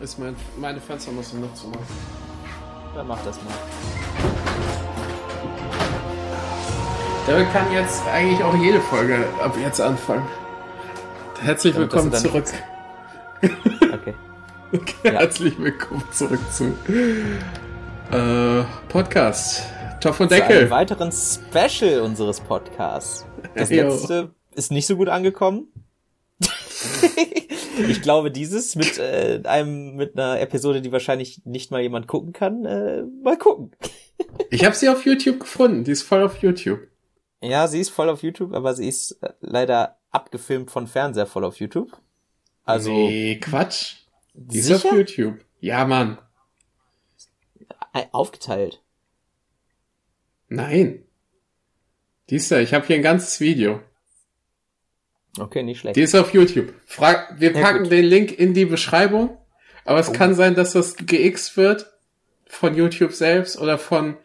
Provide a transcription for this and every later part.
Ist mein, meine Fenster müssen noch zu machen. Dann mach das mal. Damit kann jetzt eigentlich auch jede Folge ab jetzt anfangen. Herzlich Damit willkommen zurück. Okay. Okay, Ja. Herzlich willkommen zurück zu äh, Podcast. Topf und Zu einem Deckel. weiteren Special unseres Podcasts. Das letzte ist nicht so gut angekommen. ich glaube, dieses mit äh, einem mit einer Episode, die wahrscheinlich nicht mal jemand gucken kann, äh, mal gucken. Ich habe sie auf YouTube gefunden. Die ist voll auf YouTube. Ja, sie ist voll auf YouTube, aber sie ist äh, leider abgefilmt von Fernseher voll auf YouTube. Also nee, Quatsch. Die ist auf sicher YouTube. Ja, Mann. Äh, aufgeteilt. Nein. Die ist da. Ich habe hier ein ganzes Video. Okay, nicht schlecht. Die ist auf YouTube. Frag, wir Ja, packen gut. den Link in die Beschreibung. Aber es Oh. kann sein, dass das geixt wird von YouTube selbst oder von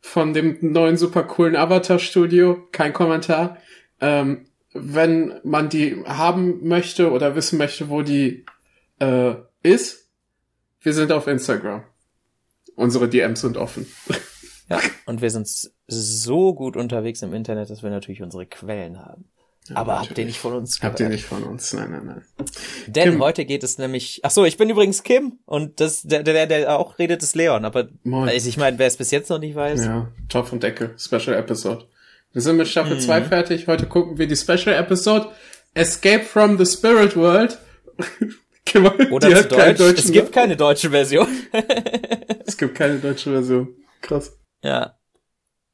von dem neuen super coolen Avatar Studio. Kein Kommentar. Ähm, wenn man die haben möchte oder wissen möchte, wo die äh, ist, wir sind auf Instagram. Unsere DMs sind offen. Ja, und wir sind so gut unterwegs im Internet, dass wir natürlich unsere Quellen haben. Aber habt ihr nicht von uns Habt ihr gehört? nicht von uns? Nein, nein, nein. Denn Kim. heute geht es nämlich. Ach so, ich bin übrigens Kim und das der der der auch redet ist Leon. Aber Moin. also ich meine, wer es bis jetzt noch nicht weiß, Ja, Topf und Deckel, Special Episode. Wir sind mit Staffel Mhm. 2 fertig. Heute gucken wir die Special Episode Escape from the Spirit World. oder Die zu Deutsch. Es gibt keine deutsche Version. es gibt keine deutsche Version. Krass. ja.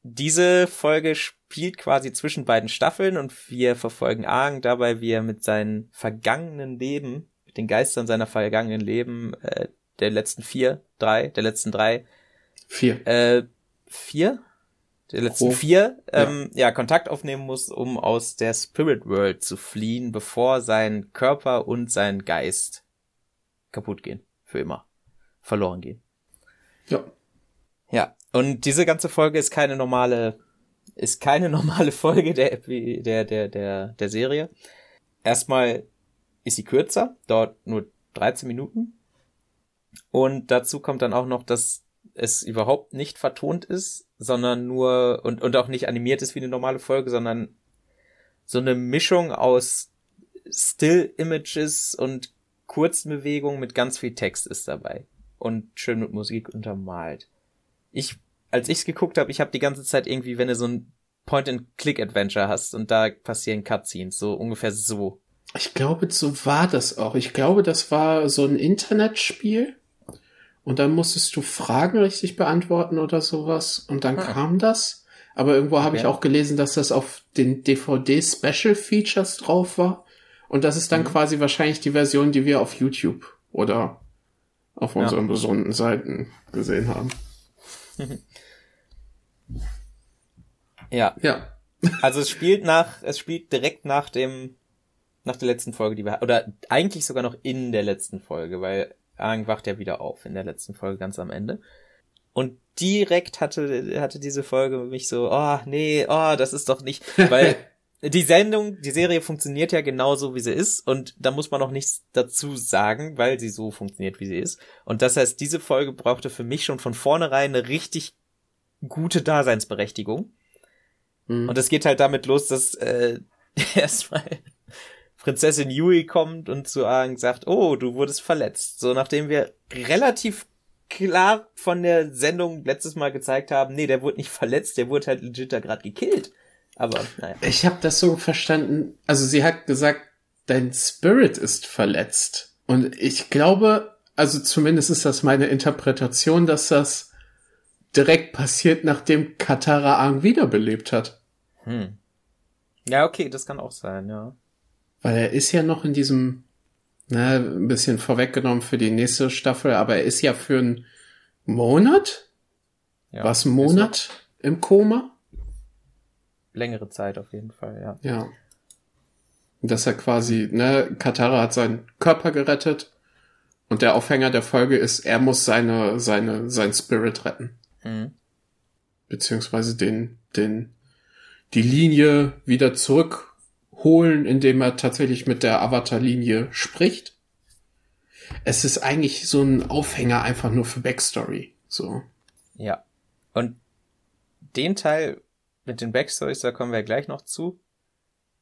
Diese Folge spielt quasi zwischen beiden Staffeln und wir verfolgen Aang dabei, wie er mit seinen vergangenen Leben, mit den Geistern seiner vergangenen Leben, äh, der letzten vier, drei, der letzten drei, Vier. äh, vier? Der letzten Grob. vier, ähm, ja. Kontakt aufnehmen muss, um aus der Spirit World zu fliehen, bevor sein Körper und sein Geist kaputt gehen. Für immer. Verloren gehen. Ja. Ja. Und diese ganze Folge ist keine normale, ist keine normale Folge der, der, der, der, der Serie. Erstmal ist sie kürzer, dauert nur 13 Minuten. Und dazu kommt dann auch noch, dass es überhaupt nicht vertont ist, sondern nur und, und auch nicht animiert ist wie eine normale Folge, sondern so eine Mischung aus Still Images und kurzen Bewegungen mit ganz viel Text ist dabei und schön mit Musik untermalt. Ich, als ich's geguckt habe, ich habe die ganze Zeit irgendwie, wenn du so ein Point-and-Click-Adventure hast und da passieren Cutscenes, so ungefähr so. Ich glaube, so war das auch. Ich glaube, das war so ein Internetspiel. Und dann musstest du Fragen richtig beantworten oder sowas. Und dann Ah. kam das. Aber irgendwo habe ich Okay. auch gelesen, dass das auf den DVD Special Features drauf war. Und das ist dann Mhm. quasi wahrscheinlich die Version, die wir auf YouTube oder auf Ja. unseren besonderen Seiten gesehen haben. Ja, Ja. also es spielt nach, es spielt direkt nach dem, nach der letzten Folge, die wir, oder eigentlich sogar noch in der letzten Folge, weil Aang wacht ja wieder auf in der letzten Folge ganz am Ende. Und direkt hatte, hatte diese Folge mich so, oh, nee, oh, das ist doch nicht, weil die Sendung, die Serie funktioniert ja genauso, wie sie ist und da muss man noch nichts dazu sagen, weil sie so funktioniert, wie sie ist. Und das heißt, diese Folge brauchte für mich schon von vornherein eine richtig gute Daseinsberechtigung. Mhm. Und es geht halt damit los, dass äh, erstmal Prinzessin Yui kommt und zu Aang sagt, oh, du wurdest verletzt. So nachdem wir relativ klar von der Sendung letztes Mal gezeigt haben, nee, der wurde nicht verletzt, der wurde halt legit da gerade gekillt. Aber naja. Ich habe das so verstanden. Also sie hat gesagt, dein Spirit ist verletzt. Und ich glaube, also zumindest ist das meine Interpretation, dass das direkt passiert, nachdem Katara Aang wiederbelebt hat. Hm. Ja, okay, das kann auch sein, ja. Weil er ist ja noch in diesem, na, ein bisschen vorweggenommen für die nächste Staffel, aber er ist ja für einen Monat? ja. Was, ein Monat im Koma? Längere Zeit auf jeden Fall, ja. Ja. Und Dass er quasi, ne, Katara hat seinen Körper gerettet und der Aufhänger der Folge ist, er muss seine, seine, sein Spirit retten. Hm. Beziehungsweise den, den, die Linie wieder zurückholen, indem er tatsächlich mit der Avatar-Linie spricht. es ist eigentlich so ein Aufhänger einfach nur für Backstory. So. Ja. Und den Teil mit den Backstories, da kommen wir gleich noch zu.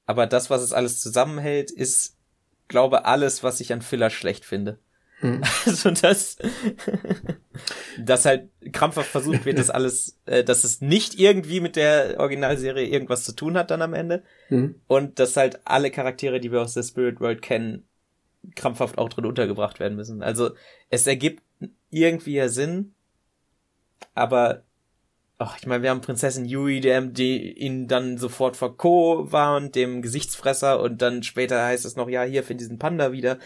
Aber das, was es alles zusammenhält, ist, glaube alles, was ich an Filler schlecht finde. Hm. Also das, dass halt krampfhaft versucht wird, dass alles, äh, dass es nicht irgendwie mit der Originalserie irgendwas zu tun hat dann am Ende. Hm. Und dass halt alle Charaktere, die wir aus der Spirit World kennen, krampfhaft auch drin untergebracht werden müssen. Also es ergibt irgendwie ja Sinn, aber ach, ich meine, wir haben Prinzessin Yui, der die ihn dann sofort vor Ko war und dem Gesichtsfresser und dann später heißt es noch, ja, hier für diesen Panda wieder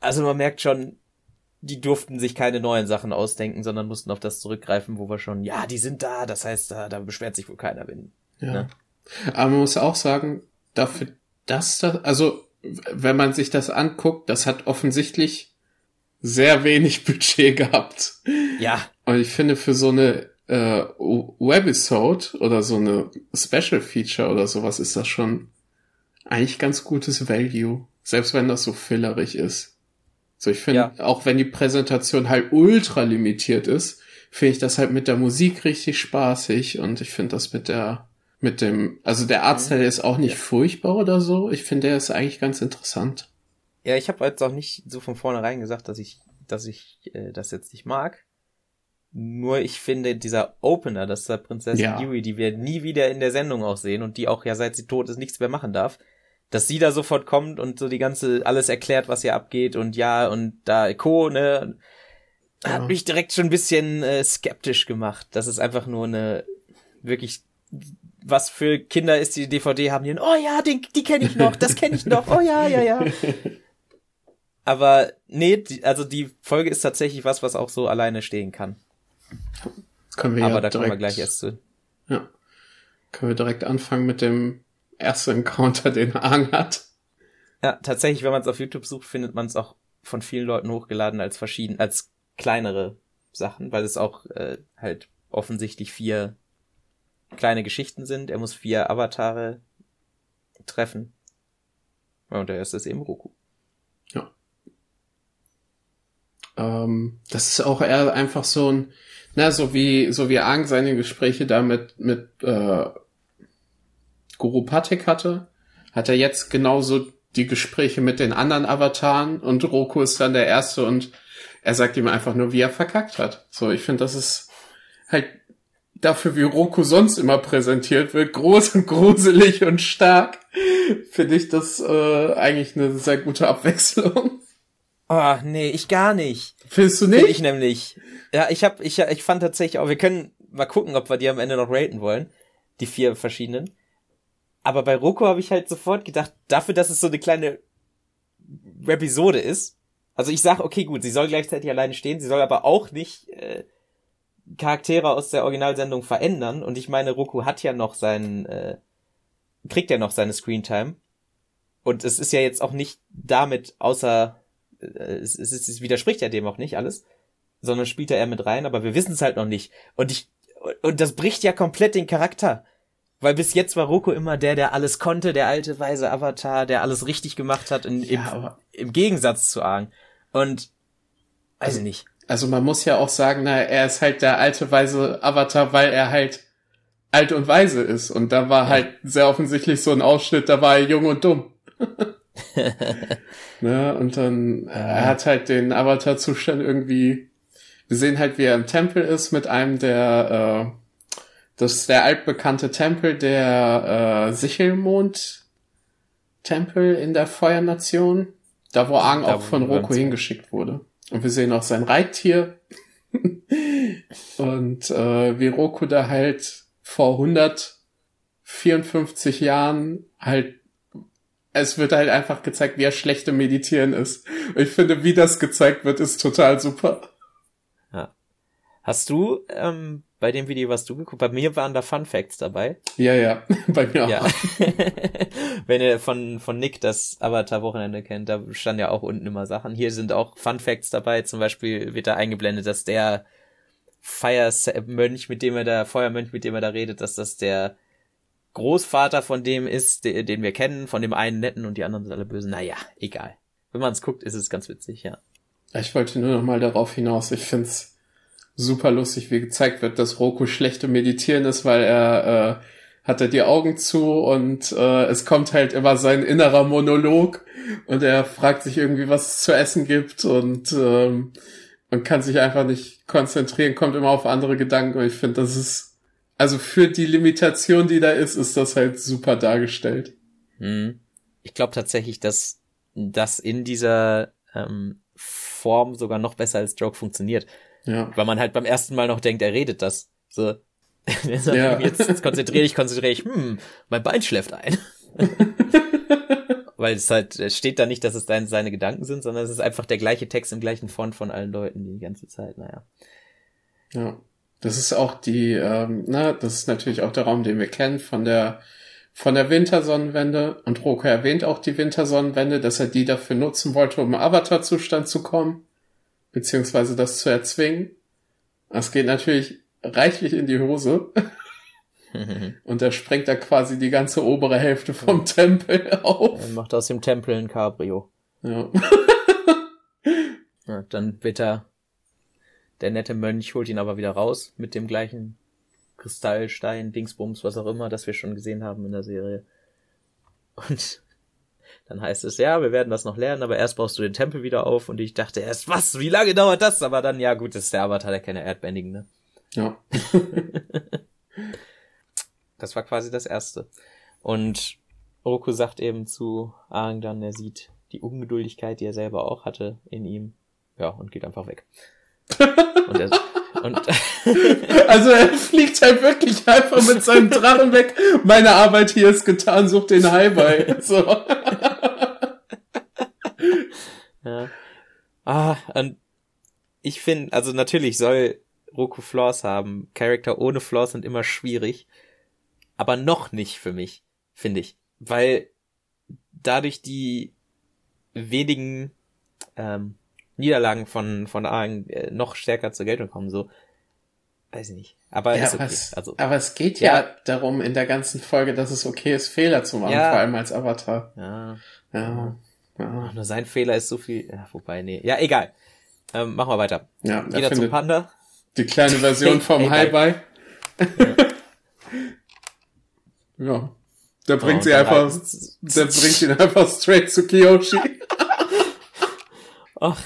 also man merkt schon, die durften sich keine neuen Sachen ausdenken, sondern mussten auf das zurückgreifen, wo wir schon, ja, die sind da, das heißt, da, da beschwert sich wohl keiner, wenn. Ja. Ne? Aber man muss auch sagen, dafür, dass das, also, wenn man sich das anguckt, das hat offensichtlich sehr wenig Budget gehabt. Ja. Und ich finde, für so eine äh, Webisode oder so eine Special Feature oder sowas ist das schon eigentlich ganz gutes Value. Selbst wenn das so fillerig ist. So, ich finde, ja. auch wenn die Präsentation halt ultra limitiert ist, finde ich das halt mit der Musik richtig spaßig und ich finde das mit der, mit dem, also der Artstyle ist auch nicht ja. furchtbar oder so. Ich finde, der ist eigentlich ganz interessant. Ja, ich habe jetzt auch nicht so von vornherein gesagt, dass ich, dass ich äh, das jetzt nicht mag. Nur ich finde dieser Opener, dass der Prinzessin ja. Yui, die wir nie wieder in der Sendung auch sehen und die auch ja seit sie tot ist nichts mehr machen darf, dass sie da sofort kommt und so die ganze alles erklärt, was hier abgeht und ja und da Co, ne, ja. hat mich direkt schon ein bisschen äh, skeptisch gemacht. Das ist einfach nur eine wirklich was für Kinder ist die DVD haben die oh ja, den, die kenne ich noch, das kenne ich noch. Oh ja, ja, ja. Aber nee, die, also die Folge ist tatsächlich was, was auch so alleine stehen kann. Können wir Aber ja da direkt, kommen wir gleich erst zu. Ja. Können wir direkt anfangen mit dem erste Encounter, den Aang hat. Ja, tatsächlich, wenn man es auf YouTube sucht, findet man es auch von vielen Leuten hochgeladen als verschieden, als kleinere Sachen, weil es auch äh, halt offensichtlich vier kleine Geschichten sind. Er muss vier Avatare treffen. Und der erste ist eben Roku. Ja. Ähm, das ist auch eher einfach so ein, na, so wie, so wie Aang seine Gespräche da mit, mit äh, Guru Patek hatte, hat er jetzt genauso die Gespräche mit den anderen Avataren und Roku ist dann der Erste und er sagt ihm einfach nur, wie er verkackt hat. So, ich finde, das ist halt dafür, wie Roku sonst immer präsentiert wird, groß und gruselig und stark, finde ich das äh, eigentlich eine sehr gute Abwechslung. Oh, nee, ich gar nicht. Findest du nicht? Find ich nämlich. Ja, ich hab, ich, ich fand tatsächlich auch, wir können mal gucken, ob wir die am Ende noch raten wollen. Die vier verschiedenen. Aber bei Roko habe ich halt sofort gedacht, dafür, dass es so eine kleine Episode ist. Also ich sag, okay, gut, sie soll gleichzeitig alleine stehen, sie soll aber auch nicht äh, Charaktere aus der Originalsendung verändern. Und ich meine, Roku hat ja noch seinen, äh, kriegt ja noch seine Screentime. Und es ist ja jetzt auch nicht damit, außer es, es, es widerspricht ja dem auch nicht alles, sondern spielt er eher mit rein, aber wir wissen es halt noch nicht. Und ich und das bricht ja komplett den Charakter. Weil bis jetzt war Roko immer der, der alles konnte, der alte weise Avatar, der alles richtig gemacht hat, in, ja, im, im, Gegensatz zu Aang. Und weiß also, ich nicht. Also man muss ja auch sagen, na, er ist halt der alte weise Avatar, weil er halt alt und weise ist. Und da war ja. halt sehr offensichtlich so ein Ausschnitt, da war er jung und dumm. ne, und dann, ja. er hat halt den Avatar-Zustand irgendwie, wir sehen halt, wie er im Tempel ist mit einem der, äh, das ist der altbekannte Tempel, der äh, Sichelmond-Tempel in der Feuernation. Da, wo Aang auch von Roku hingeschickt wurde. Und wir sehen auch sein Reittier. und äh, wie Roku da halt vor 154 Jahren halt es wird halt einfach gezeigt, wie er schlechte Meditieren ist. Und ich finde, wie das gezeigt wird, ist total super. Ja. Hast du ähm, bei dem Video, was du geguckt Bei mir waren da Fun Facts dabei. Ja, ja, bei mir auch. Ja. Wenn ihr von, von Nick das Avatar-Wochenende kennt, da standen ja auch unten immer Sachen. Hier sind auch Fun Facts dabei. Zum Beispiel wird da eingeblendet, dass der Feiermönch, mit dem er da, Feuermönch, mit dem er da redet, dass das der Großvater von dem ist, den, wir kennen, von dem einen netten und die anderen sind alle böse. Naja, egal. Wenn man es guckt, ist es ganz witzig, ja. Ich wollte nur noch mal darauf hinaus. Ich find's super lustig, wie gezeigt wird, dass Roku schlecht im Meditieren ist, weil er äh, hat er die Augen zu und äh, es kommt halt immer sein innerer Monolog und er fragt sich irgendwie, was es zu essen gibt und ähm, man kann sich einfach nicht konzentrieren, kommt immer auf andere Gedanken und ich finde, das ist also für die Limitation, die da ist, ist das halt super dargestellt. Hm. Ich glaube tatsächlich, dass das in dieser ähm, Form sogar noch besser als Joke funktioniert. Ja. Weil man halt beim ersten Mal noch denkt, er redet das. So. ja. jetzt, jetzt konzentriere ich, konzentriere ich, hm, mein Bein schläft ein. Weil es halt, es steht da nicht, dass es dein, seine Gedanken sind, sondern es ist einfach der gleiche Text im gleichen Font von allen Leuten die ganze Zeit, naja. Ja. Das ist auch die, ähm, na, das ist natürlich auch der Raum, den wir kennen von der von der Wintersonnenwende. Und Roko erwähnt auch die Wintersonnenwende, dass er die dafür nutzen wollte, um im Avatar-Zustand zu kommen beziehungsweise das zu erzwingen. Das geht natürlich reichlich in die Hose. Und er sprengt da quasi die ganze obere Hälfte vom Tempel auf. Er macht aus dem Tempel ein Cabrio. Ja. ja. Dann wird er, der nette Mönch holt ihn aber wieder raus mit dem gleichen Kristallstein, Dingsbums, was auch immer, das wir schon gesehen haben in der Serie. Und dann heißt es, ja, wir werden das noch lernen, aber erst baust du den Tempel wieder auf. Und ich dachte erst, was, wie lange dauert das? Aber dann, ja gut, das ist der Avatar, der keine Erdbändigen, ne? Ja. das war quasi das Erste. Und Roku sagt eben zu Aang dann, er sieht die Ungeduldigkeit, die er selber auch hatte in ihm. Ja, und geht einfach weg. Und er, und also er fliegt halt wirklich einfach mit seinem Drachen weg. Meine Arbeit hier ist getan, such den Highway. So. ja. Ah, und ich finde, also natürlich soll Roku Flaws haben. Charakter ohne Flaws sind immer schwierig. Aber noch nicht für mich, finde ich. Weil dadurch die wenigen ähm, Niederlagen von, von Aang äh, noch stärker zur Geltung kommen, so. Weiß ich nicht. Aber ja, ist okay. Es, also, aber es geht ja, ja, darum in der ganzen Folge, dass es okay ist, Fehler zu machen, ja. vor allem als Avatar. Ja. Ja. ja. Nur sein Fehler ist so viel. Ja, wobei, nee. Ja, egal. Ähm, machen wir weiter. Ja, Geht er zum Panda. Die kleine Version vom Hi-Bye. ja. Der bringt oh, sie einfach, der bringt ihn einfach straight zu Kiyoshi. Ach,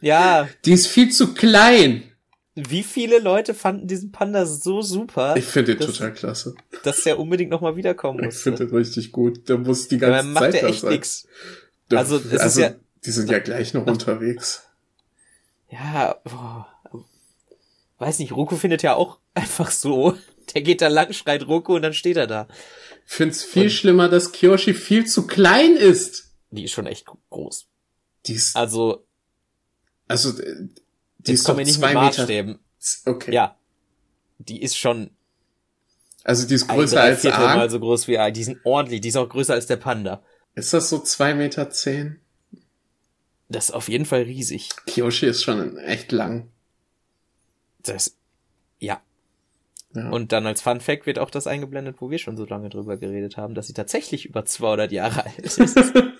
ja. Die ist viel zu klein. Wie viele Leute fanden diesen Panda so super? Ich finde den total klasse. Dass der unbedingt nochmal wiederkommen muss. Ich finde den richtig gut. Der muss die ganze ja, macht Zeit der echt nix. Also, es also, ist ja, die sind ja gleich noch unterwegs. Ja, boah. weiß nicht, Roku findet ja auch einfach so. Der geht da lang, schreit Roku und dann steht er da. Find's viel und schlimmer, dass Kyoshi viel zu klein ist. Die ist schon echt groß. Die ist, also, also, äh, die ist doch nicht zwei Meter. Okay. Ja. Die ist schon. Also die ist größer als Aang. Mal so groß wie Aang. Die sind ordentlich. Die ist auch größer als der Panda. Ist das so zwei Meter? zehn? Das ist auf jeden Fall riesig. Kyoshi ist schon echt lang. Das, ja. ja. Und dann als Fun Fact wird auch das eingeblendet, wo wir schon so lange drüber geredet haben, dass sie tatsächlich über 200 Jahre alt ist.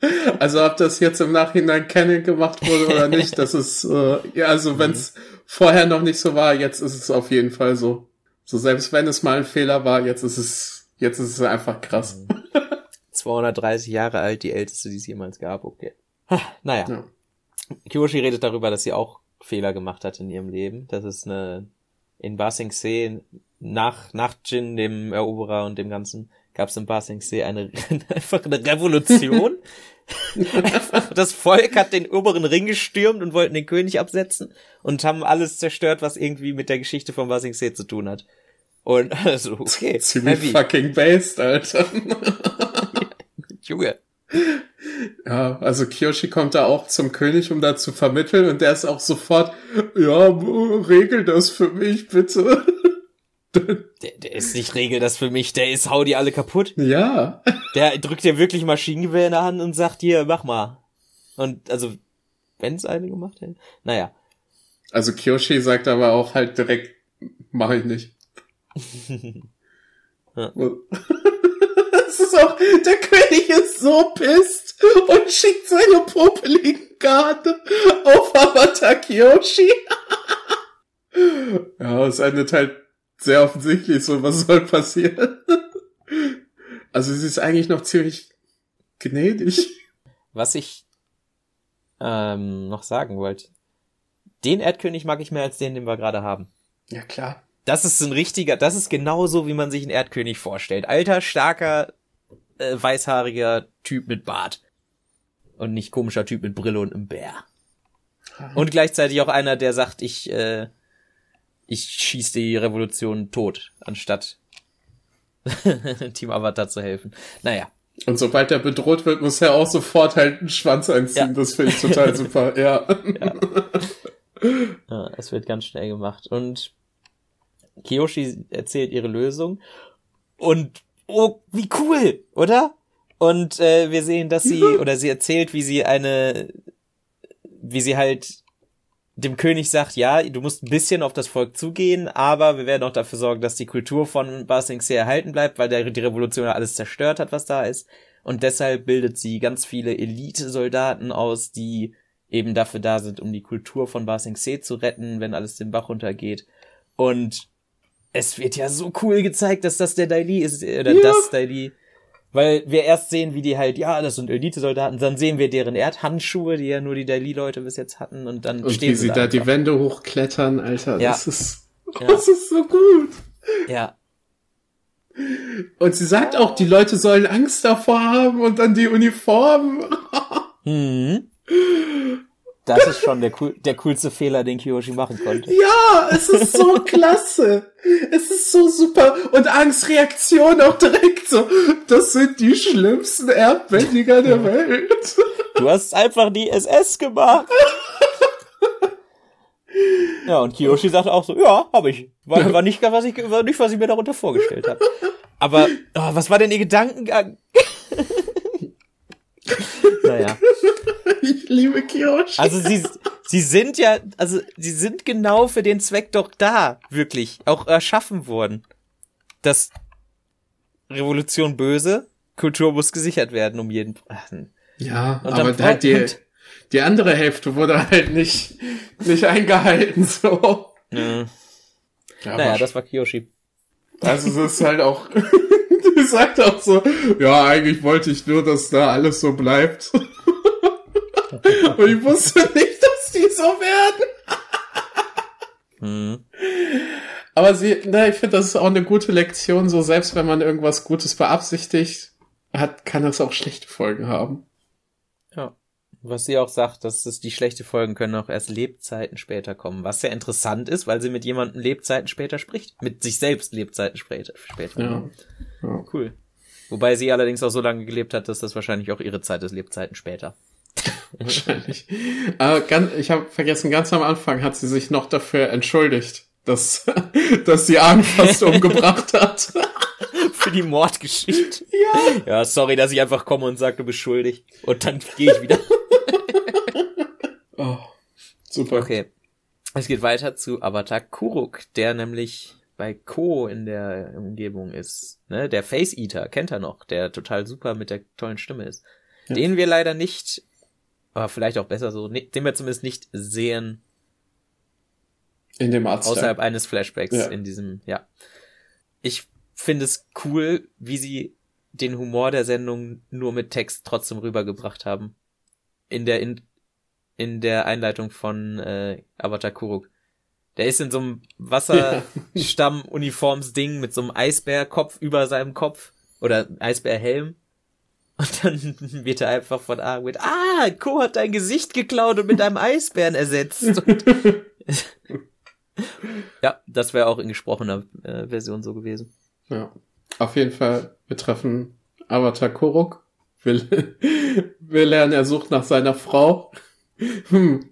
Also ob das jetzt im Nachhinein Canon gemacht wurde oder nicht, das ist, äh, ja, also wenn es mhm. vorher noch nicht so war, jetzt ist es auf jeden Fall so. So selbst wenn es mal ein Fehler war, jetzt ist es, jetzt ist es einfach krass. 230 mhm. Jahre alt, die älteste, die es jemals gab, okay. naja. Ja. Kyoshi redet darüber, dass sie auch Fehler gemacht hat in ihrem Leben. Das ist eine, in Basing See, nach, nach Jin, dem Eroberer und dem Ganzen, gab es in Basingsee eine einfach eine Revolution. einfach, das Volk hat den oberen Ring gestürmt und wollten den König absetzen und haben alles zerstört, was irgendwie mit der Geschichte von Basingsee zu tun hat. Und also, okay. Ziemlich heavy. fucking based, Alter. Junge. Ja, also Kiyoshi kommt da auch zum König, um da zu vermitteln und der ist auch sofort, ja, regel das für mich, bitte. Der, der ist nicht regel das für mich, der ist hau die alle kaputt. Ja. Der drückt dir wirklich Maschinengewehr in der Hand und sagt hier, mach mal. Und also, wenn's eine gemacht hätte. Naja. Also Kyoshi sagt aber auch halt direkt, mach ich nicht. ja. das ist auch, der König ist so pisst. und schickt seine popeligen Karte auf Avatar Kyoshi. ja, es endet halt sehr offensichtlich so, was soll passieren. also sie ist eigentlich noch ziemlich gnädig. Was ich ähm, noch sagen wollte. Den Erdkönig mag ich mehr als den, den wir gerade haben. Ja, klar. Das ist ein richtiger, das ist genauso, wie man sich einen Erdkönig vorstellt. Alter, starker, äh, weißhaariger Typ mit Bart. Und nicht komischer Typ mit Brille und einem Bär. Und gleichzeitig auch einer, der sagt, ich, äh, ich schieß die Revolution tot, anstatt Team Avatar zu helfen. Naja. Und sobald er bedroht wird, muss er auch sofort halt einen Schwanz einziehen. Ja. Das finde ich total super, ja. ja. Ja, es wird ganz schnell gemacht. Und Kiyoshi erzählt ihre Lösung. Und oh, wie cool, oder? Und äh, wir sehen, dass sie, oder sie erzählt, wie sie eine, wie sie halt dem König sagt, ja, du musst ein bisschen auf das Volk zugehen, aber wir werden auch dafür sorgen, dass die Kultur von Ba Sing Se erhalten bleibt, weil der, die Revolution alles zerstört hat, was da ist. Und deshalb bildet sie ganz viele Elite-Soldaten aus, die eben dafür da sind, um die Kultur von Ba Sing Se zu retten, wenn alles den Bach runtergeht. Und es wird ja so cool gezeigt, dass das der Daili ist, oder ja. das Daili weil wir erst sehen, wie die halt, ja, das sind Elite-Soldaten, dann sehen wir deren Erdhandschuhe, die ja nur die Daily-Leute bis jetzt hatten, und dann und stehen wie sie da, da die Wände hochklettern, Alter, ja. das ist, ja. das ist so gut. Ja. Und sie sagt auch, die Leute sollen Angst davor haben und dann die Uniformen. mhm. Das ist schon der, cool, der coolste Fehler, den Kiyoshi machen konnte. Ja, es ist so klasse. Es ist so super. Und Angstreaktion auch direkt so. Das sind die schlimmsten Erdbändiger der Welt. Du hast einfach die SS gemacht. Ja, und Kiyoshi sagt auch so, ja, habe ich. War, war, nicht, was ich. war nicht, was ich mir darunter vorgestellt habe. Aber oh, was war denn ihr Gedankengang? naja. Ich liebe Kiyoshi. Also sie, sie sind ja, also sie sind genau für den Zweck doch da, wirklich, auch erschaffen worden. Das Revolution böse, Kultur muss gesichert werden um jeden. Ja, und aber halt die, die andere Hälfte wurde halt nicht, nicht eingehalten, so. Ja. Ja, naja, das war Kiyoshi. Also es ist halt auch, die sagt auch so, ja, eigentlich wollte ich nur, dass da alles so bleibt. Und ich wusste nicht, dass die so werden. hm. Aber sie, na, ich finde, das ist auch eine gute Lektion, so selbst wenn man irgendwas Gutes beabsichtigt hat, kann das auch schlechte Folgen haben. Ja. Was sie auch sagt, dass es die schlechte Folgen können auch erst Lebzeiten später kommen. Was sehr interessant ist, weil sie mit jemandem Lebzeiten später spricht. Mit sich selbst Lebzeiten später. später. Ja. ja. Cool. Wobei sie allerdings auch so lange gelebt hat, dass das wahrscheinlich auch ihre Zeit ist, Lebzeiten später. Wahrscheinlich. Aber ganz, ich habe vergessen, ganz am Anfang hat sie sich noch dafür entschuldigt, dass, dass sie Ahn fast umgebracht hat. Für die Mordgeschichte. Ja. Ja, sorry, dass ich einfach komme und sage, du bist schuldig. Und dann gehe ich wieder. oh, super. Okay. Es geht weiter zu Avatar Kuruk, der nämlich bei Ko in der Umgebung ist. Ne? Der Face Eater, kennt er noch, der total super mit der tollen Stimme ist. Ja. Den wir leider nicht aber vielleicht auch besser so, den wir zumindest nicht sehen. In dem Arzt. Außerhalb eines Flashbacks ja. in diesem, ja. Ich finde es cool, wie sie den Humor der Sendung nur mit Text trotzdem rübergebracht haben. In der, in, in der Einleitung von äh, Avatar Kuruk. Der ist in so einem Wasserstamm-Uniformsding mit so einem Eisbärkopf über seinem Kopf. Oder Eisbärhelm. Und dann wird er einfach von Argwin, ah, Co hat dein Gesicht geklaut und mit einem Eisbären ersetzt. ja, das wäre auch in gesprochener äh, Version so gewesen. Ja, auf jeden Fall, wir treffen Avatar Korok. Wir, wir lernen, er sucht nach seiner Frau. Hm,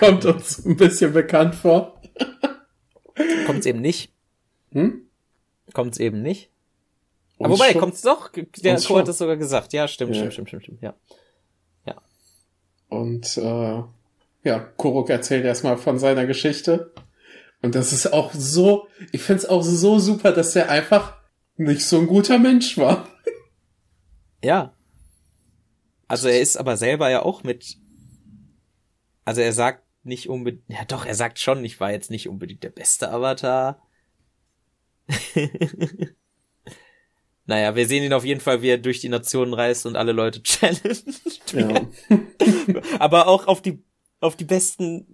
kommt uns ein bisschen bekannt vor. Kommt's eben nicht. Hm? Kommt's eben nicht. Aber wobei, kommt's doch. Der Co hat es sogar gesagt. Ja, stimmt, ja. stimmt, stimmt, stimmt, stimmt, ja. Ja. Und äh, ja, Kuruk erzählt erstmal von seiner Geschichte. Und das ist auch so, ich find's auch so super, dass er einfach nicht so ein guter Mensch war. Ja. Also er ist aber selber ja auch mit. Also er sagt nicht unbedingt. Ja doch, er sagt schon, ich war jetzt nicht unbedingt der beste Avatar. naja, wir sehen ihn auf jeden Fall, wie er durch die Nationen reist und alle Leute challenged. Ja. aber auch auf die, auf die besten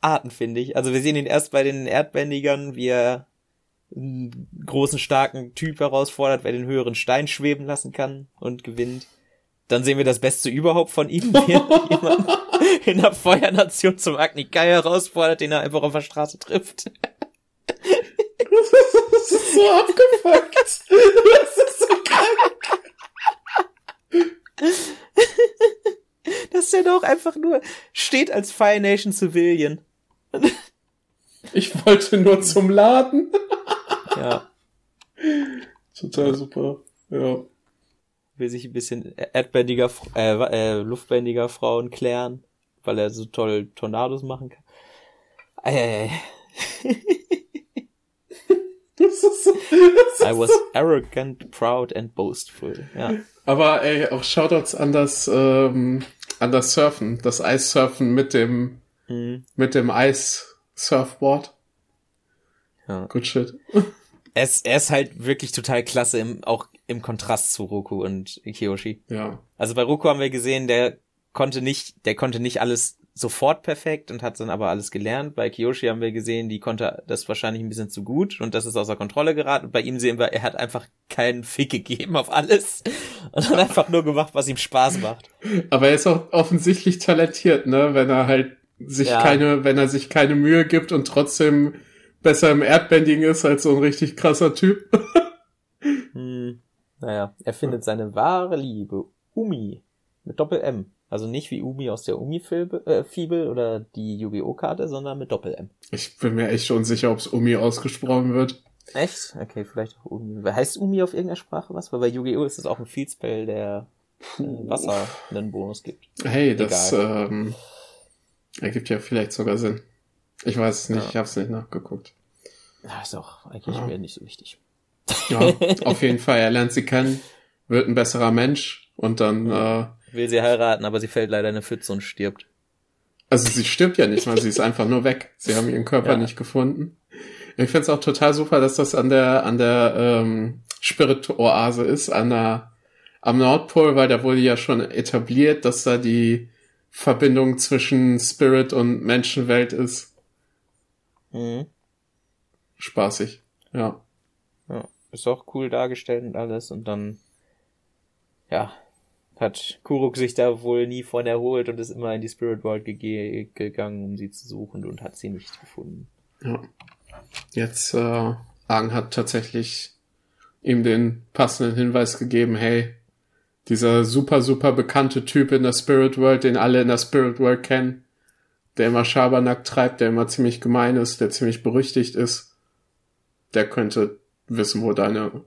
Arten, finde ich. Also wir sehen ihn erst bei den Erdbändigern, wie er einen großen, starken Typ herausfordert, wer den höheren Stein schweben lassen kann und gewinnt. Dann sehen wir das Beste überhaupt von ihm, wie er jemand in der Feuernation zum Agni Kai herausfordert, den er einfach auf der Straße trifft. Das ist so abgefuckt. Das ist so krank. Dass er doch einfach nur steht als Fire Nation Civilian. Ich wollte nur zum Laden. Ja. Total super. Ja. Will sich ein bisschen erdbändiger, äh, äh, luftbändiger Frauen klären, weil er so toll Tornados machen kann. Ist so, das I was arrogant, proud and boastful. Ja. Aber ey, auch Shoutouts an das, ähm, an das Surfen, das Eissurfen mit dem, mhm. mit dem Eis-Surfboard. Ja. Good shit. Er ist, er ist halt wirklich total klasse, im, auch im Kontrast zu Roku und Kiyoshi. Ja. Also bei Roku haben wir gesehen, der konnte nicht, der konnte nicht alles sofort perfekt und hat dann aber alles gelernt. Bei Kiyoshi haben wir gesehen, die konnte das wahrscheinlich ein bisschen zu gut und das ist außer Kontrolle geraten. Und bei ihm sehen wir, er hat einfach keinen Fick gegeben auf alles und hat einfach nur gemacht, was ihm Spaß macht. Aber er ist auch offensichtlich talentiert, ne? Wenn er halt sich ja. keine, wenn er sich keine Mühe gibt und trotzdem besser im Erdbending ist als so ein richtig krasser Typ. hm. Naja, er findet seine wahre Liebe, Umi, mit Doppel-M. Also nicht wie Umi aus der Umi-Fibel äh, oder die Yu-Gi-Oh! Karte, sondern mit Doppel-M. Ich bin mir echt unsicher, ob es Umi ausgesprochen wird. Echt? Okay, vielleicht auch Umi. Heißt Umi auf irgendeiner Sprache was? Weil bei Yu-Gi-Oh! ist es auch ein Fieldspell, der äh, Wasser einen Bonus gibt. Hey, Egal. das ähm, ergibt ja vielleicht sogar Sinn. Ich weiß es nicht, ja. ich habe es nicht nachgeguckt. Ja, ist auch eigentlich ja. nicht so wichtig. Ja, auf jeden Fall. Er lernt sie kennen, wird ein besserer Mensch und dann äh, will sie heiraten, aber sie fällt leider in eine Pfütze und stirbt. Also sie stirbt ja nicht mal, sie ist einfach nur weg. Sie haben ihren Körper ja. nicht gefunden. Ich finde es auch total super, dass das an der an der ähm, Spirit-Oase ist, an der am Nordpol, weil da wurde ja schon etabliert, dass da die Verbindung zwischen Spirit und Menschenwelt ist. Mhm. Spaßig, ja. Ja, ist auch cool dargestellt und alles und dann, ja, hat Kuruk sich da wohl nie von erholt und ist immer in die Spirit World ge gegangen, um sie zu suchen und hat sie nicht gefunden. Ja. Jetzt, äh, Argen hat tatsächlich ihm den passenden Hinweis gegeben, hey, dieser super, super bekannte Typ in der Spirit World, den alle in der Spirit World kennen, der immer Schabernack treibt, der immer ziemlich gemein ist, der ziemlich berüchtigt ist, der könnte wissen, wo deine,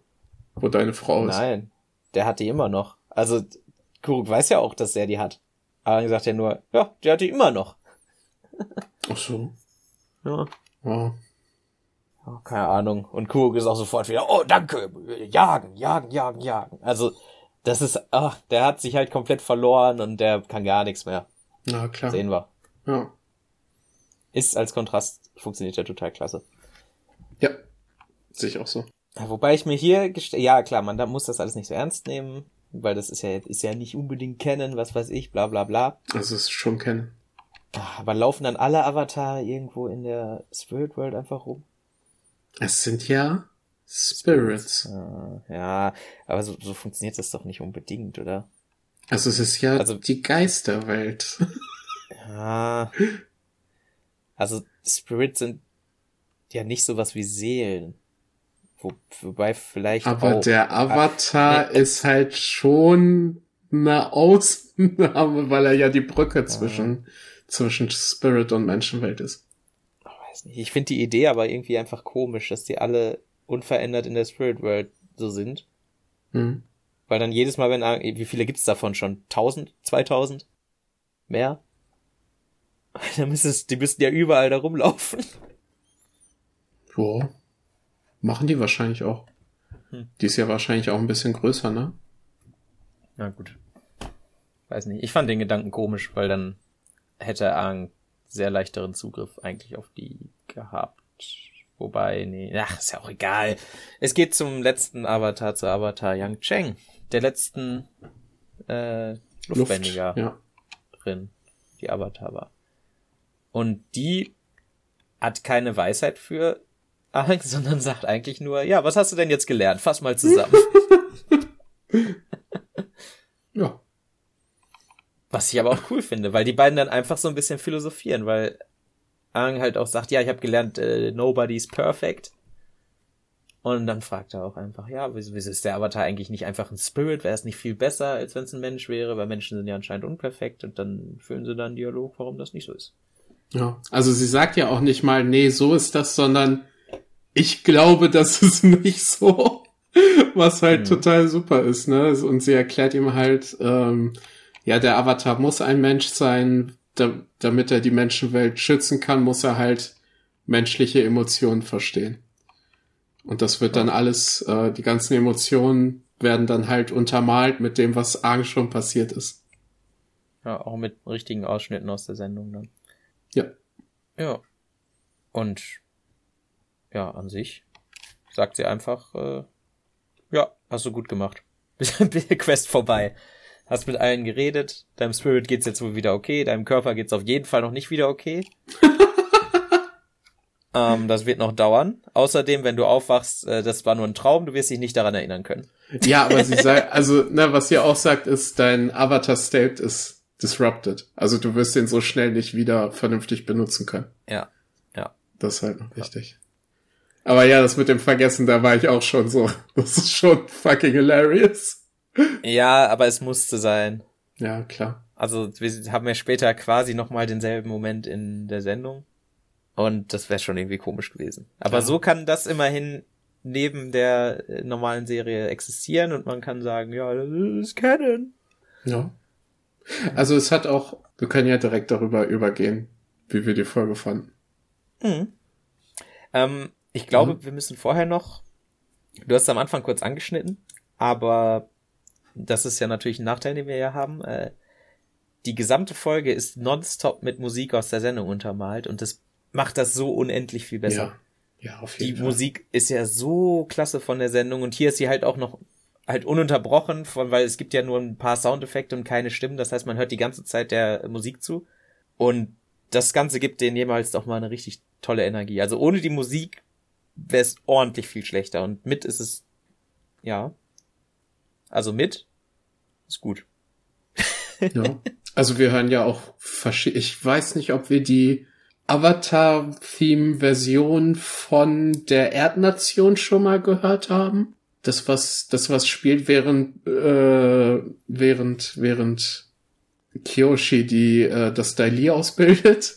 wo deine Frau ist. Nein, der hat die immer noch. Also, Kuruk weiß ja auch, dass er die hat. Aber er sagt ja nur, ja, der hat die immer noch. Ach so. Ja. Ja. Oh, keine Ahnung. Und Kuruk ist auch sofort wieder, oh, danke, jagen, jagen, jagen, jagen. Also, das ist, ach, der hat sich halt komplett verloren und der kann gar nichts mehr. Na klar. Sehen wir. Ja. Ist als Kontrast, funktioniert ja total klasse. Ja. Sehe ich auch so. Wobei ich mir hier, ja klar, man da muss das alles nicht so ernst nehmen, weil das ist ja, ist ja nicht unbedingt kennen, was weiß ich, bla bla bla. Also es ist schon kennen. Ah, aber laufen dann alle Avatar irgendwo in der Spirit World einfach rum? Es sind ja Spirits. Ah, ja, aber so, so funktioniert das doch nicht unbedingt, oder? Also es ist ja also, die Geisterwelt. ja. Also Spirits sind ja nicht sowas wie Seelen. Wo, wobei vielleicht. Aber auch, der Avatar äh, ist halt schon eine Ausnahme, weil er ja die Brücke zwischen, äh, zwischen Spirit und Menschenwelt ist. Weiß nicht. Ich finde die Idee aber irgendwie einfach komisch, dass die alle unverändert in der Spirit World so sind. Mhm. Weil dann jedes Mal, wenn, wie viele gibt's davon schon? 1000? 2000? Mehr? Dann müsste es, die müssten ja überall da rumlaufen. Boah. Machen die wahrscheinlich auch. Hm. Die ist ja wahrscheinlich auch ein bisschen größer, ne? Na gut. weiß nicht. Ich fand den Gedanken komisch, weil dann hätte Aang sehr leichteren Zugriff eigentlich auf die gehabt. Wobei, nee, ach, ist ja auch egal. Es geht zum letzten Avatar, zu Avatar Yang Cheng, der letzten äh, Luftbändiger Luft, ja. die Avatar war. Und die hat keine Weisheit für sondern sagt eigentlich nur, ja, was hast du denn jetzt gelernt? Fass mal zusammen. ja. Was ich aber auch cool finde, weil die beiden dann einfach so ein bisschen philosophieren, weil Aang halt auch sagt, ja, ich habe gelernt, äh, nobody's perfect. Und dann fragt er auch einfach, ja, wieso, wieso ist der Avatar eigentlich nicht einfach ein Spirit? Wäre es nicht viel besser, als wenn es ein Mensch wäre? Weil Menschen sind ja anscheinend unperfekt und dann führen sie dann einen Dialog, warum das nicht so ist. Ja, also sie sagt ja auch nicht mal, nee, so ist das, sondern ich glaube, das ist nicht so. Was halt hm. total super ist, ne? Und sie erklärt ihm halt, ähm, ja, der Avatar muss ein Mensch sein, da, damit er die Menschenwelt schützen kann, muss er halt menschliche Emotionen verstehen. Und das wird dann alles, äh, die ganzen Emotionen werden dann halt untermalt mit dem, was Aang schon passiert ist. Ja, auch mit richtigen Ausschnitten aus der Sendung dann. Ja. Ja. Und ja, an sich sagt sie einfach, äh, ja, hast du gut gemacht. Quest vorbei. Hast mit allen geredet, deinem Spirit geht's jetzt wohl wieder okay, deinem Körper geht's auf jeden Fall noch nicht wieder okay. ähm, das wird noch dauern. Außerdem, wenn du aufwachst, äh, das war nur ein Traum, du wirst dich nicht daran erinnern können. Ja, aber sie sagt, also, ne, was sie auch sagt, ist, dein Avatar-State ist disrupted. Also du wirst den so schnell nicht wieder vernünftig benutzen können. Ja, ja. Das ist halt noch wichtig. Ja. Aber ja, das mit dem Vergessen, da war ich auch schon so. Das ist schon fucking hilarious. Ja, aber es musste sein. Ja, klar. Also wir haben ja später quasi nochmal denselben Moment in der Sendung. Und das wäre schon irgendwie komisch gewesen. Aber ja. so kann das immerhin neben der äh, normalen Serie existieren und man kann sagen, ja, das ist Canon. Ja. Also es hat auch, wir können ja direkt darüber übergehen, wie wir die Folge fanden. Mhm. Ähm, ich glaube, mhm. wir müssen vorher noch, du hast es am Anfang kurz angeschnitten, aber das ist ja natürlich ein Nachteil, den wir ja haben. Äh, die gesamte Folge ist nonstop mit Musik aus der Sendung untermalt und das macht das so unendlich viel besser. Ja, ja auf jeden Die Fall. Musik ist ja so klasse von der Sendung und hier ist sie halt auch noch halt ununterbrochen, von, weil es gibt ja nur ein paar Soundeffekte und keine Stimmen. Das heißt, man hört die ganze Zeit der Musik zu. Und das Ganze gibt denen jemals doch mal eine richtig tolle Energie. Also ohne die Musik wäre es ordentlich viel schlechter. Und mit ist es, ja. Also mit ist gut. ja. Also wir hören ja auch verschiedene, ich weiß nicht, ob wir die Avatar-Theme-Version von der Erdnation schon mal gehört haben. Das was, das was spielt während, äh, während, während Kyoshi die, äh, das Daili ausbildet.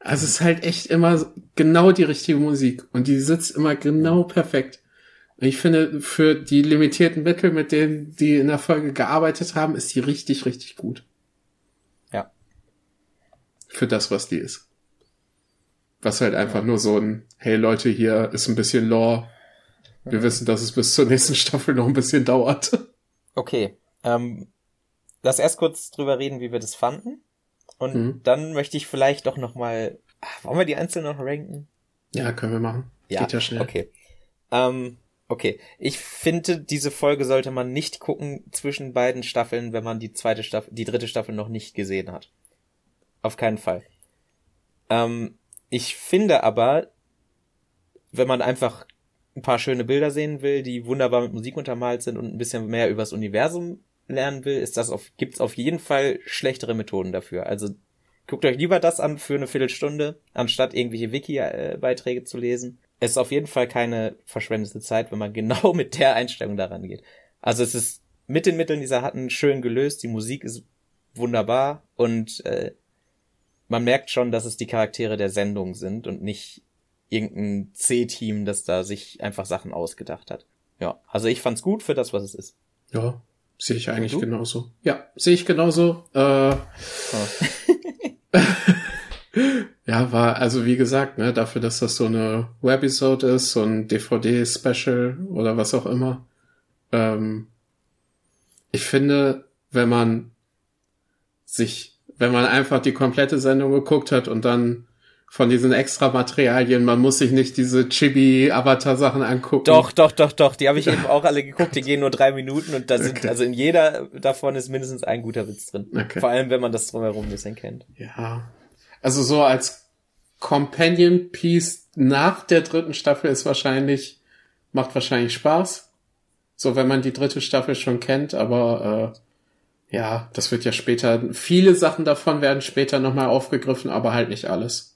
Also es ist halt echt immer genau die richtige Musik und die sitzt immer genau perfekt. Und ich finde, für die limitierten Mittel, mit denen die in der Folge gearbeitet haben, ist die richtig, richtig gut. Ja. Für das, was die ist. Was halt einfach ja. nur so ein, hey Leute, hier ist ein bisschen Lore. Wir ja. wissen, dass es bis zur nächsten Staffel noch ein bisschen dauert. Okay. Ähm, lass erst kurz drüber reden, wie wir das fanden. Und mhm. dann möchte ich vielleicht doch noch mal, ach, wollen wir die einzeln noch ranken? Ja, können wir machen. Ja, Geht ja schnell. Okay. Ähm, okay. Ich finde, diese Folge sollte man nicht gucken zwischen beiden Staffeln, wenn man die zweite Staffel, die dritte Staffel noch nicht gesehen hat. Auf keinen Fall. Ähm, ich finde aber, wenn man einfach ein paar schöne Bilder sehen will, die wunderbar mit Musik untermalt sind und ein bisschen mehr übers Universum lernen will, ist das auf, gibt's auf jeden Fall schlechtere Methoden dafür. Also guckt euch lieber das an für eine Viertelstunde, anstatt irgendwelche Wiki-Beiträge zu lesen. Es ist auf jeden Fall keine verschwendete Zeit, wenn man genau mit der Einstellung daran geht. Also es ist mit den Mitteln, die sie hatten, schön gelöst. Die Musik ist wunderbar und äh, man merkt schon, dass es die Charaktere der Sendung sind und nicht irgendein C-Team, das da sich einfach Sachen ausgedacht hat. Ja, also ich fand's gut für das, was es ist. Ja, Sehe ich eigentlich genauso. Ja, sehe ich genauso. Äh, oh. ja, war, also wie gesagt, ne, dafür, dass das so eine Webisode ist, so ein DVD-Special oder was auch immer. Ähm, ich finde, wenn man sich, wenn man einfach die komplette Sendung geguckt hat und dann von diesen extra Materialien. Man muss sich nicht diese Chibi-Avatar-Sachen angucken. Doch, doch, doch, doch. Die habe ich eben auch alle geguckt. Die gehen nur drei Minuten und da sind, okay. also in jeder davon ist mindestens ein guter Witz drin. Okay. Vor allem, wenn man das drumherum ein bisschen kennt. Ja. Also so als Companion Piece nach der dritten Staffel ist wahrscheinlich, macht wahrscheinlich Spaß. So, wenn man die dritte Staffel schon kennt, aber äh, ja, das wird ja später, viele Sachen davon werden später nochmal aufgegriffen, aber halt nicht alles.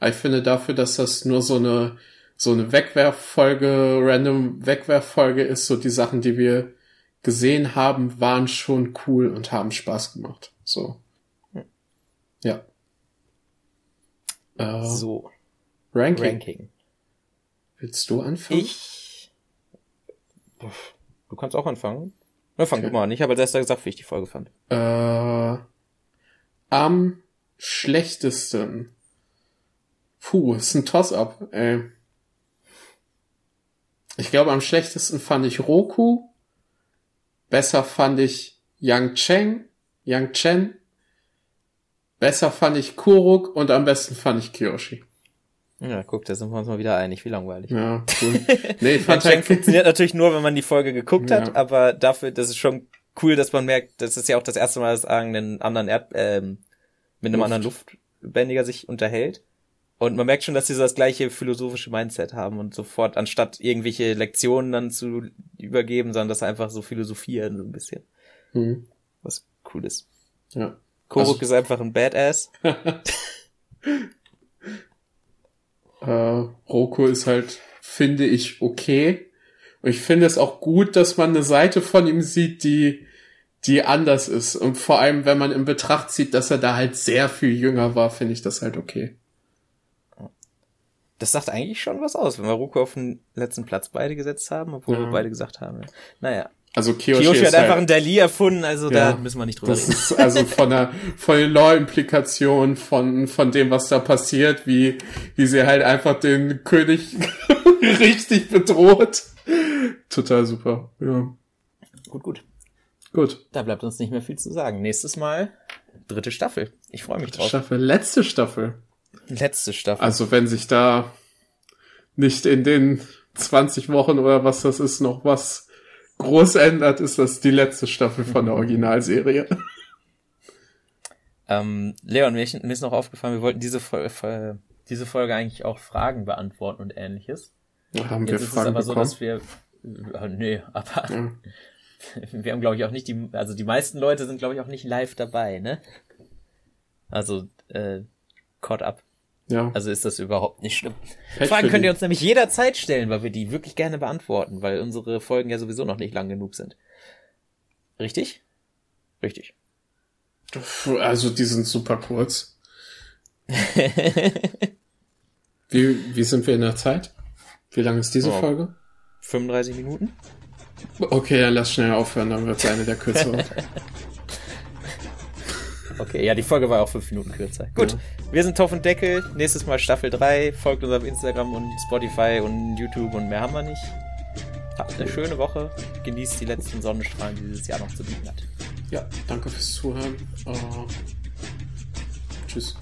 Ich finde dafür, dass das nur so eine, so eine Wegwerffolge, random Wegwerffolge ist, so die Sachen, die wir gesehen haben, waren schon cool und haben Spaß gemacht. So. Ja. Äh, so. Ranking. Ranking. Willst du anfangen? Ich. Du kannst auch anfangen. Na, fang okay. du mal an. Ich habe als erster gesagt, wie ich die Folge fand. Äh, am schlechtesten Puh, ist ein Toss-up, ey. Ich glaube, am schlechtesten fand ich Roku. Besser fand ich Yang Cheng, Yang Chen. Besser fand ich Kuruk und am besten fand ich Kyoshi. Ja, guck, da sind wir uns mal wieder einig, wie langweilig. Ja, cool. Nee, ich fand halt funktioniert natürlich nur, wenn man die Folge geguckt ja. hat, aber dafür, das ist schon cool, dass man merkt, das ist ja auch das erste Mal, dass einen anderen Erd, ähm, mit einem Luft. anderen Luftbändiger sich unterhält. Und man merkt schon, dass sie so das gleiche philosophische Mindset haben und sofort, anstatt irgendwelche Lektionen dann zu übergeben, sondern das einfach so philosophieren, so ein bisschen. Mhm. Was cool ist. Ja. Koruk also, ist einfach ein Badass. äh, Roku ist halt, finde ich, okay. Und ich finde es auch gut, dass man eine Seite von ihm sieht, die, die anders ist. Und vor allem, wenn man in Betracht zieht, dass er da halt sehr viel jünger war, finde ich das halt okay das sagt eigentlich schon was aus, wenn wir Ruko auf den letzten Platz beide gesetzt haben, obwohl ja. wir beide gesagt haben. Naja. Also Kiyoshi, Kiyoshi hat einfach halt, einen Dali erfunden, also ja, da müssen wir nicht drüber das reden. Ist also von der von den Law-Implikationen, von von dem, was da passiert, wie wie sie halt einfach den König richtig bedroht. Total super. Ja. Gut, gut. Gut. Da bleibt uns nicht mehr viel zu sagen. Nächstes Mal dritte Staffel. Ich freue mich drauf. Staffel, letzte Staffel. Letzte Staffel. Also wenn sich da nicht in den 20 Wochen oder was das ist noch was groß ändert, ist das die letzte Staffel von der Originalserie. Ähm, Leon, mir, ist noch aufgefallen, wir wollten diese, Folge, diese Folge eigentlich auch Fragen beantworten und ähnliches. Ja, haben Jetzt wir ist Fragen es aber bekommen? so, dass wir äh, nee, aber ja. wir haben glaube ich auch nicht die also die meisten Leute sind glaube ich auch nicht live dabei, ne? Also äh, caught up. Ja. Also ist das überhaupt nicht schlimm. Pech Fragen könnt ihr uns nämlich jederzeit stellen, weil wir die wirklich gerne beantworten, weil unsere Folgen ja sowieso noch nicht lang genug sind. Richtig? Richtig. Also die sind super kurz. wie, wie sind wir in der Zeit? Wie lang ist diese oh, Folge? 35 Minuten. Okay, dann lass schnell aufhören, dann wird es eine der kürzeren. Okay, ja, die Folge war auch fünf Minuten kürzer. Gut, ja. wir sind Topf und Deckel. Nächstes Mal Staffel 3. Folgt uns auf Instagram und Spotify und YouTube und mehr haben wir nicht. Habt eine schöne Woche. Genießt die letzten Sonnenstrahlen, die dieses Jahr noch zu bieten hat. Ja, danke fürs Zuhören. Uh, tschüss.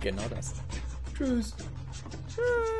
Genau das. Tschüss. Tschüss.